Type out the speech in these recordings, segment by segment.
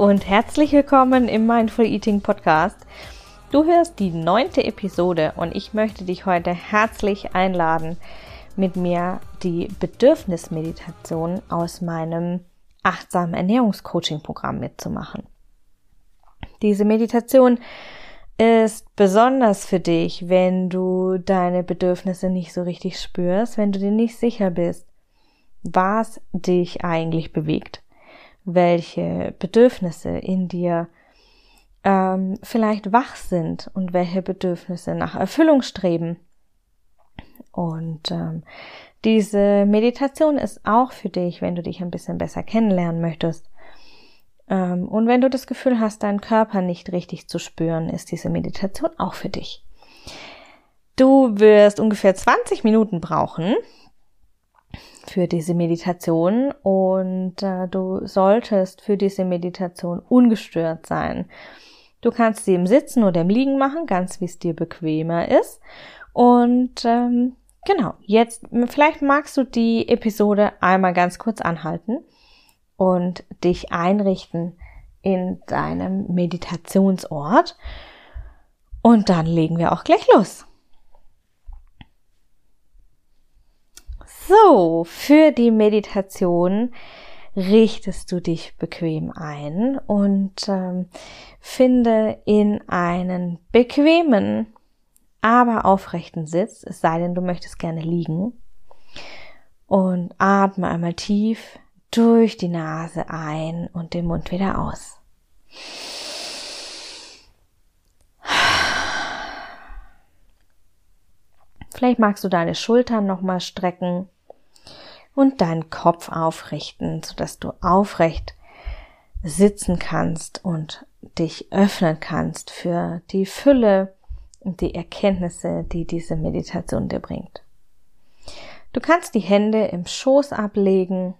und herzlich willkommen im Mindful Eating Podcast. Du hörst die neunte Episode und ich möchte dich heute herzlich einladen, mit mir die Bedürfnismeditation aus meinem achtsamen Ernährungscoaching-Programm mitzumachen. Diese Meditation ist besonders für dich, wenn du deine Bedürfnisse nicht so richtig spürst, wenn du dir nicht sicher bist, was dich eigentlich bewegt welche Bedürfnisse in dir ähm, vielleicht wach sind und welche Bedürfnisse nach Erfüllung streben. Und ähm, diese Meditation ist auch für dich, wenn du dich ein bisschen besser kennenlernen möchtest. Ähm, und wenn du das Gefühl hast, deinen Körper nicht richtig zu spüren, ist diese Meditation auch für dich. Du wirst ungefähr 20 Minuten brauchen, für diese Meditation und äh, du solltest für diese Meditation ungestört sein. Du kannst sie im Sitzen oder im Liegen machen, ganz wie es dir bequemer ist. Und ähm, genau, jetzt vielleicht magst du die Episode einmal ganz kurz anhalten und dich einrichten in deinem Meditationsort. Und dann legen wir auch gleich los. So, für die Meditation richtest du dich bequem ein und ähm, finde in einen bequemen, aber aufrechten Sitz, es sei denn, du möchtest gerne liegen. Und atme einmal tief durch die Nase ein und den Mund wieder aus. Vielleicht magst du deine Schultern nochmal strecken und deinen Kopf aufrichten, sodass du aufrecht sitzen kannst und dich öffnen kannst für die Fülle und die Erkenntnisse, die diese Meditation dir bringt. Du kannst die Hände im Schoß ablegen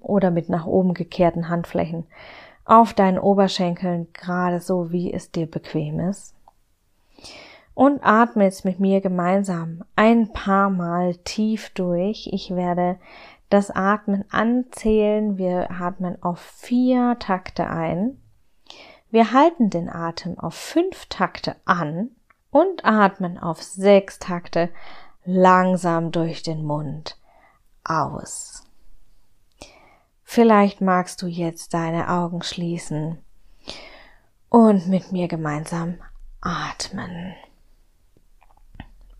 oder mit nach oben gekehrten Handflächen auf deinen Oberschenkeln, gerade so wie es dir bequem ist und atme jetzt mit mir gemeinsam ein paar Mal tief durch. Ich werde das Atmen anzählen. Wir atmen auf vier Takte ein. Wir halten den Atem auf fünf Takte an und atmen auf sechs Takte langsam durch den Mund aus. Vielleicht magst du jetzt deine Augen schließen und mit mir gemeinsam atmen.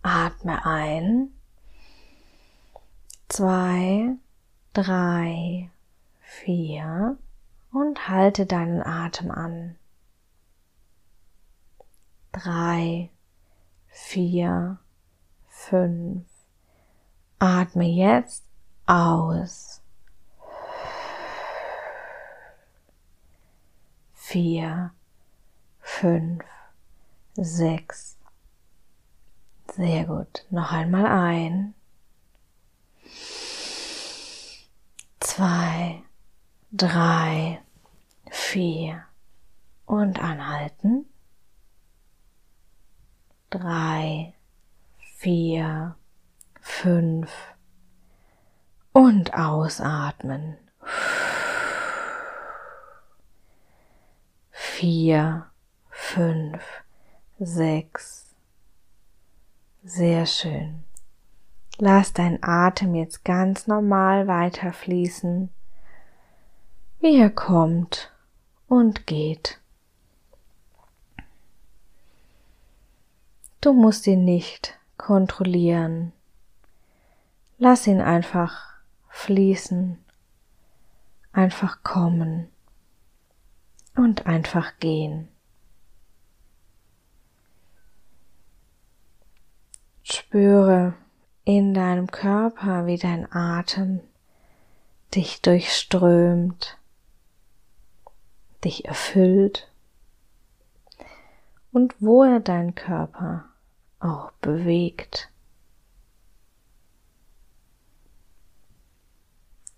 Atme ein. Zwei, drei, vier und halte deinen Atem an. Drei, vier, fünf. Atme jetzt aus. Vier, fünf, sechs, sehr gut. Noch einmal ein. Zwei, drei, vier. Und anhalten. Drei, vier, fünf. Und ausatmen. Vier, fünf, sechs, sehr schön. Lass dein Atem jetzt ganz normal weiter fließen, wie er kommt und geht. Du musst ihn nicht kontrollieren. Lass ihn einfach fließen, einfach kommen und einfach gehen. Spüre in deinem Körper, wie dein Atem dich durchströmt, dich erfüllt und wo er deinen Körper auch bewegt.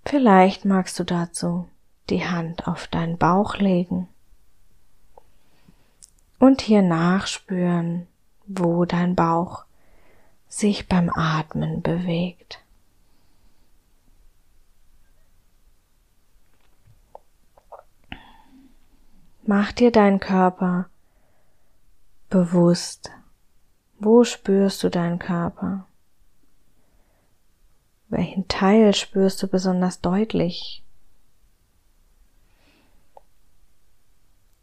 Vielleicht magst du dazu die Hand auf deinen Bauch legen und hier nachspüren, wo dein Bauch sich beim Atmen bewegt. Mach dir deinen Körper bewusst. Wo spürst du deinen Körper? Welchen Teil spürst du besonders deutlich?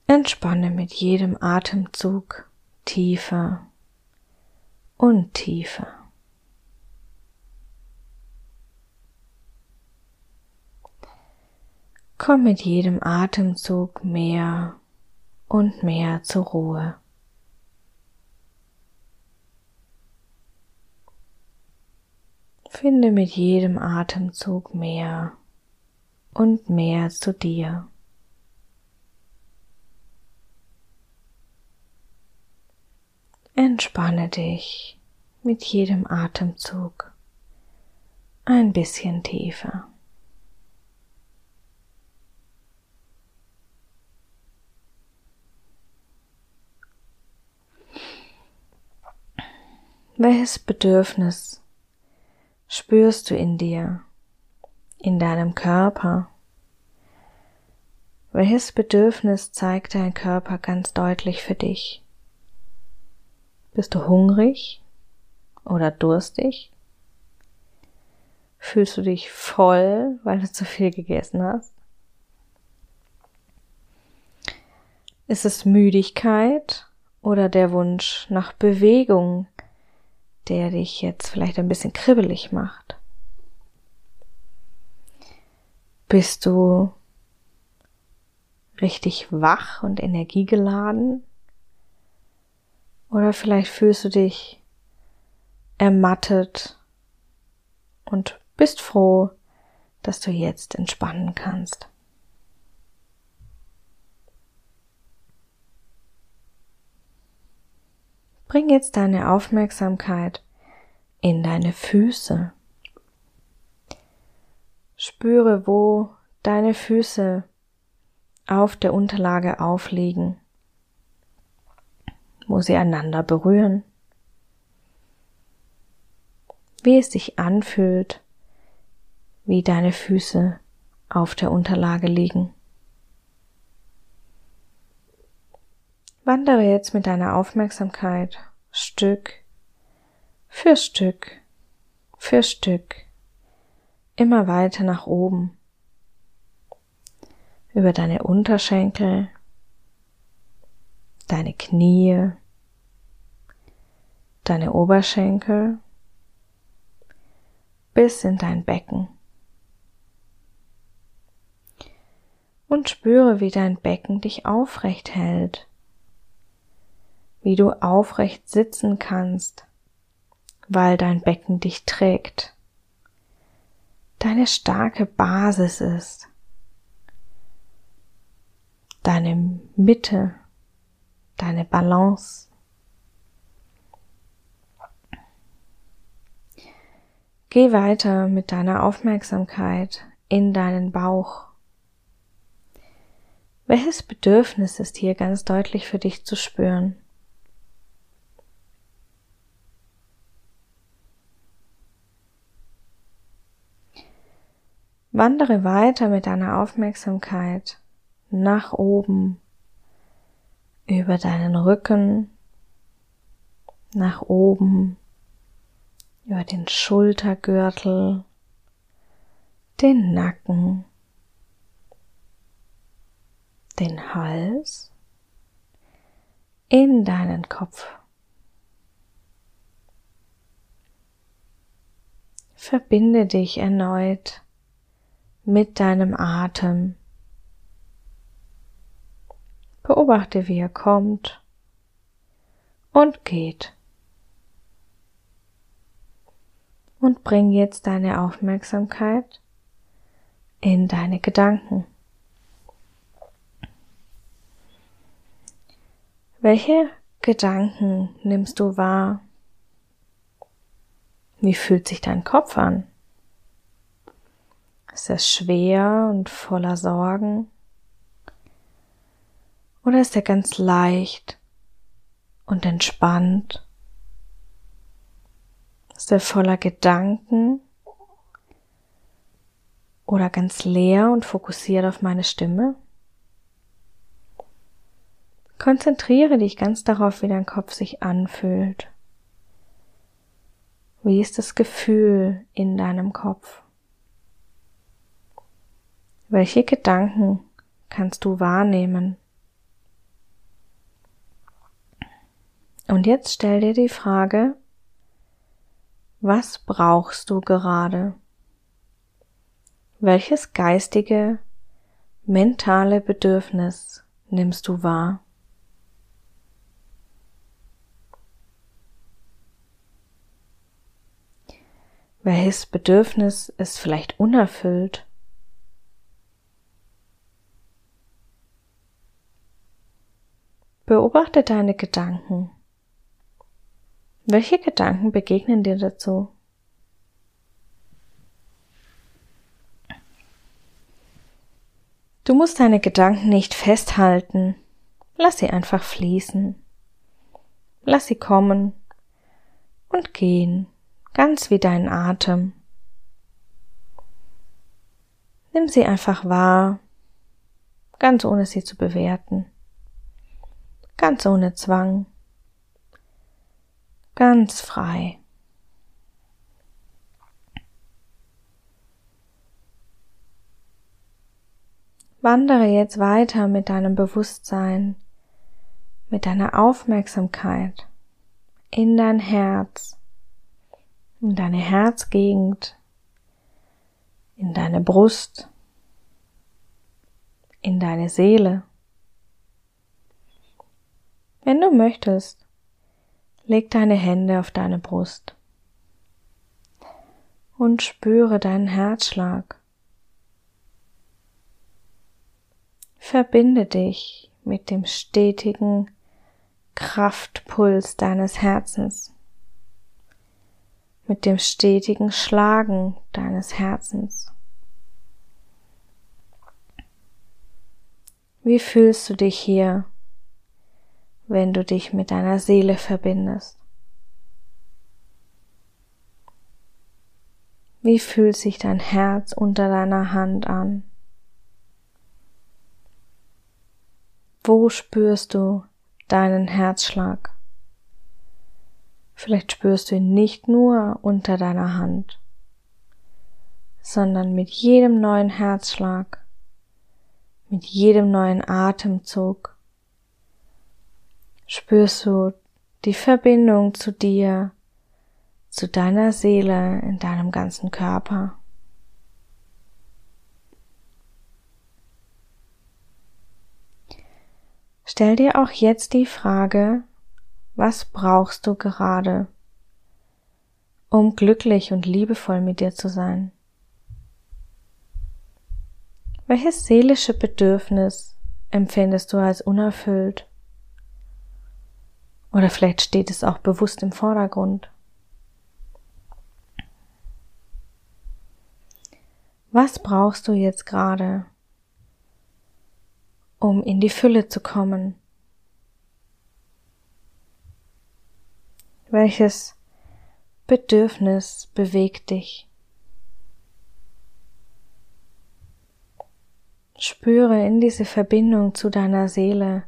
Entspanne mit jedem Atemzug tiefer und tiefer. Komm mit jedem Atemzug mehr und mehr zur Ruhe. Finde mit jedem Atemzug mehr und mehr zu dir. Entspanne dich mit jedem Atemzug ein bisschen tiefer. Welches Bedürfnis spürst du in dir, in deinem Körper? Welches Bedürfnis zeigt dein Körper ganz deutlich für dich? Bist du hungrig oder durstig? Fühlst du dich voll, weil du zu viel gegessen hast? Ist es Müdigkeit oder der Wunsch nach Bewegung, der dich jetzt vielleicht ein bisschen kribbelig macht? Bist du richtig wach und energiegeladen? Oder vielleicht fühlst du dich ermattet und bist froh, dass du jetzt entspannen kannst. Bring jetzt deine Aufmerksamkeit in deine Füße. Spüre, wo deine Füße auf der Unterlage aufliegen, wo sie einander berühren, wie es sich anfühlt, wie deine Füße auf der Unterlage liegen. Wandere jetzt mit deiner Aufmerksamkeit Stück für Stück für Stück immer weiter nach oben über deine Unterschenkel, deine Knie, deine Oberschenkel bis in dein Becken. Und spüre, wie dein Becken dich aufrecht hält wie du aufrecht sitzen kannst, weil dein Becken dich trägt, deine starke Basis ist, deine Mitte, deine Balance. Geh weiter mit deiner Aufmerksamkeit in deinen Bauch. Welches Bedürfnis ist hier ganz deutlich für dich zu spüren? Wandere weiter mit deiner Aufmerksamkeit nach oben über deinen Rücken, nach oben über den Schultergürtel, den Nacken, den Hals, in deinen Kopf. Verbinde dich erneut mit deinem Atem. Beobachte, wie er kommt und geht. Und bring jetzt deine Aufmerksamkeit in deine Gedanken. Welche Gedanken nimmst du wahr? Wie fühlt sich dein Kopf an? Ist er schwer und voller Sorgen? Oder ist er ganz leicht und entspannt? Ist er voller Gedanken oder ganz leer und fokussiert auf meine Stimme? Konzentriere dich ganz darauf, wie dein Kopf sich anfühlt. Wie ist das Gefühl in deinem Kopf? Welche Gedanken kannst du wahrnehmen? Und jetzt stell dir die Frage, was brauchst du gerade? Welches geistige, mentale Bedürfnis nimmst du wahr? Welches Bedürfnis ist vielleicht unerfüllt? Beobachte deine Gedanken. Welche Gedanken begegnen dir dazu? Du musst deine Gedanken nicht festhalten. Lass sie einfach fließen. Lass sie kommen und gehen ganz wie dein Atem. Nimm sie einfach wahr, ganz ohne sie zu bewerten, ganz ohne Zwang, ganz frei. Wandere jetzt weiter mit deinem Bewusstsein, mit deiner Aufmerksamkeit in dein Herz in deine Herzgegend, in deine Brust, in deine Seele. Wenn du möchtest, leg deine Hände auf deine Brust und spüre deinen Herzschlag. Verbinde dich mit dem stetigen Kraftpuls deines Herzens mit dem stetigen Schlagen deines Herzens. Wie fühlst du dich hier, wenn du dich mit deiner Seele verbindest? Wie fühlt sich dein Herz unter deiner Hand an? Wo spürst du deinen Herzschlag? Vielleicht spürst du ihn nicht nur unter deiner Hand, sondern mit jedem neuen Herzschlag, mit jedem neuen Atemzug spürst du die Verbindung zu dir, zu deiner Seele in deinem ganzen Körper. Stell dir auch jetzt die Frage, was brauchst du gerade, um glücklich und liebevoll mit dir zu sein? Welches seelische Bedürfnis empfindest du als unerfüllt? Oder vielleicht steht es auch bewusst im Vordergrund. Was brauchst du jetzt gerade, um in die Fülle zu kommen? Welches Bedürfnis bewegt dich? Spüre in diese Verbindung zu deiner Seele,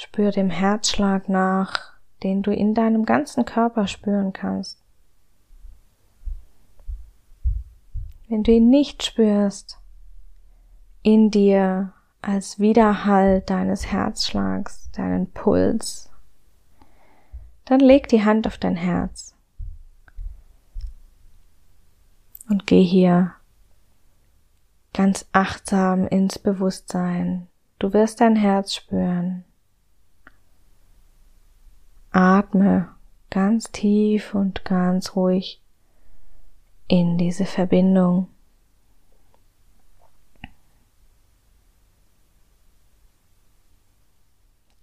spüre dem Herzschlag nach, den du in deinem ganzen Körper spüren kannst. Wenn du ihn nicht spürst, in dir als Widerhall deines Herzschlags, deinen Puls, dann leg die Hand auf dein Herz und geh hier ganz achtsam ins Bewusstsein. Du wirst dein Herz spüren. Atme ganz tief und ganz ruhig in diese Verbindung.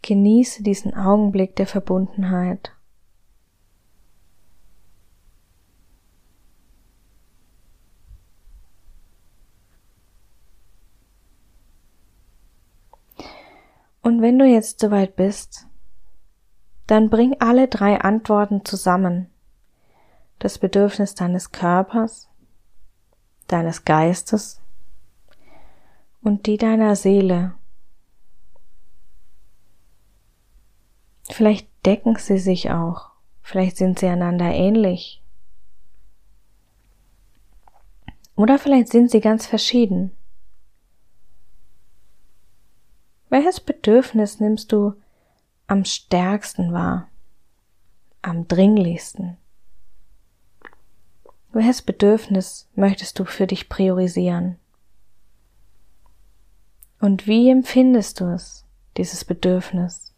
Genieße diesen Augenblick der Verbundenheit. Und wenn du jetzt soweit bist, dann bring alle drei Antworten zusammen. Das Bedürfnis deines Körpers, deines Geistes und die deiner Seele. Vielleicht decken sie sich auch, vielleicht sind sie einander ähnlich. Oder vielleicht sind sie ganz verschieden. Welches Bedürfnis nimmst du am stärksten wahr? Am dringlichsten? Welches Bedürfnis möchtest du für dich priorisieren? Und wie empfindest du es, dieses Bedürfnis?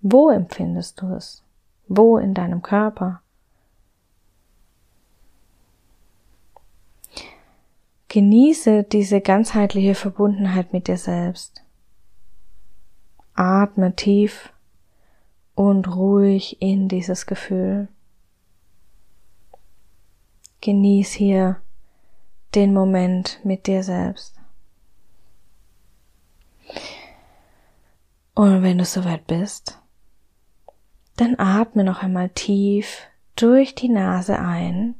Wo empfindest du es? Wo in deinem Körper? Genieße diese ganzheitliche Verbundenheit mit dir selbst. Atme tief und ruhig in dieses Gefühl. Genieß hier den Moment mit dir selbst. Und wenn du soweit bist, dann atme noch einmal tief durch die Nase ein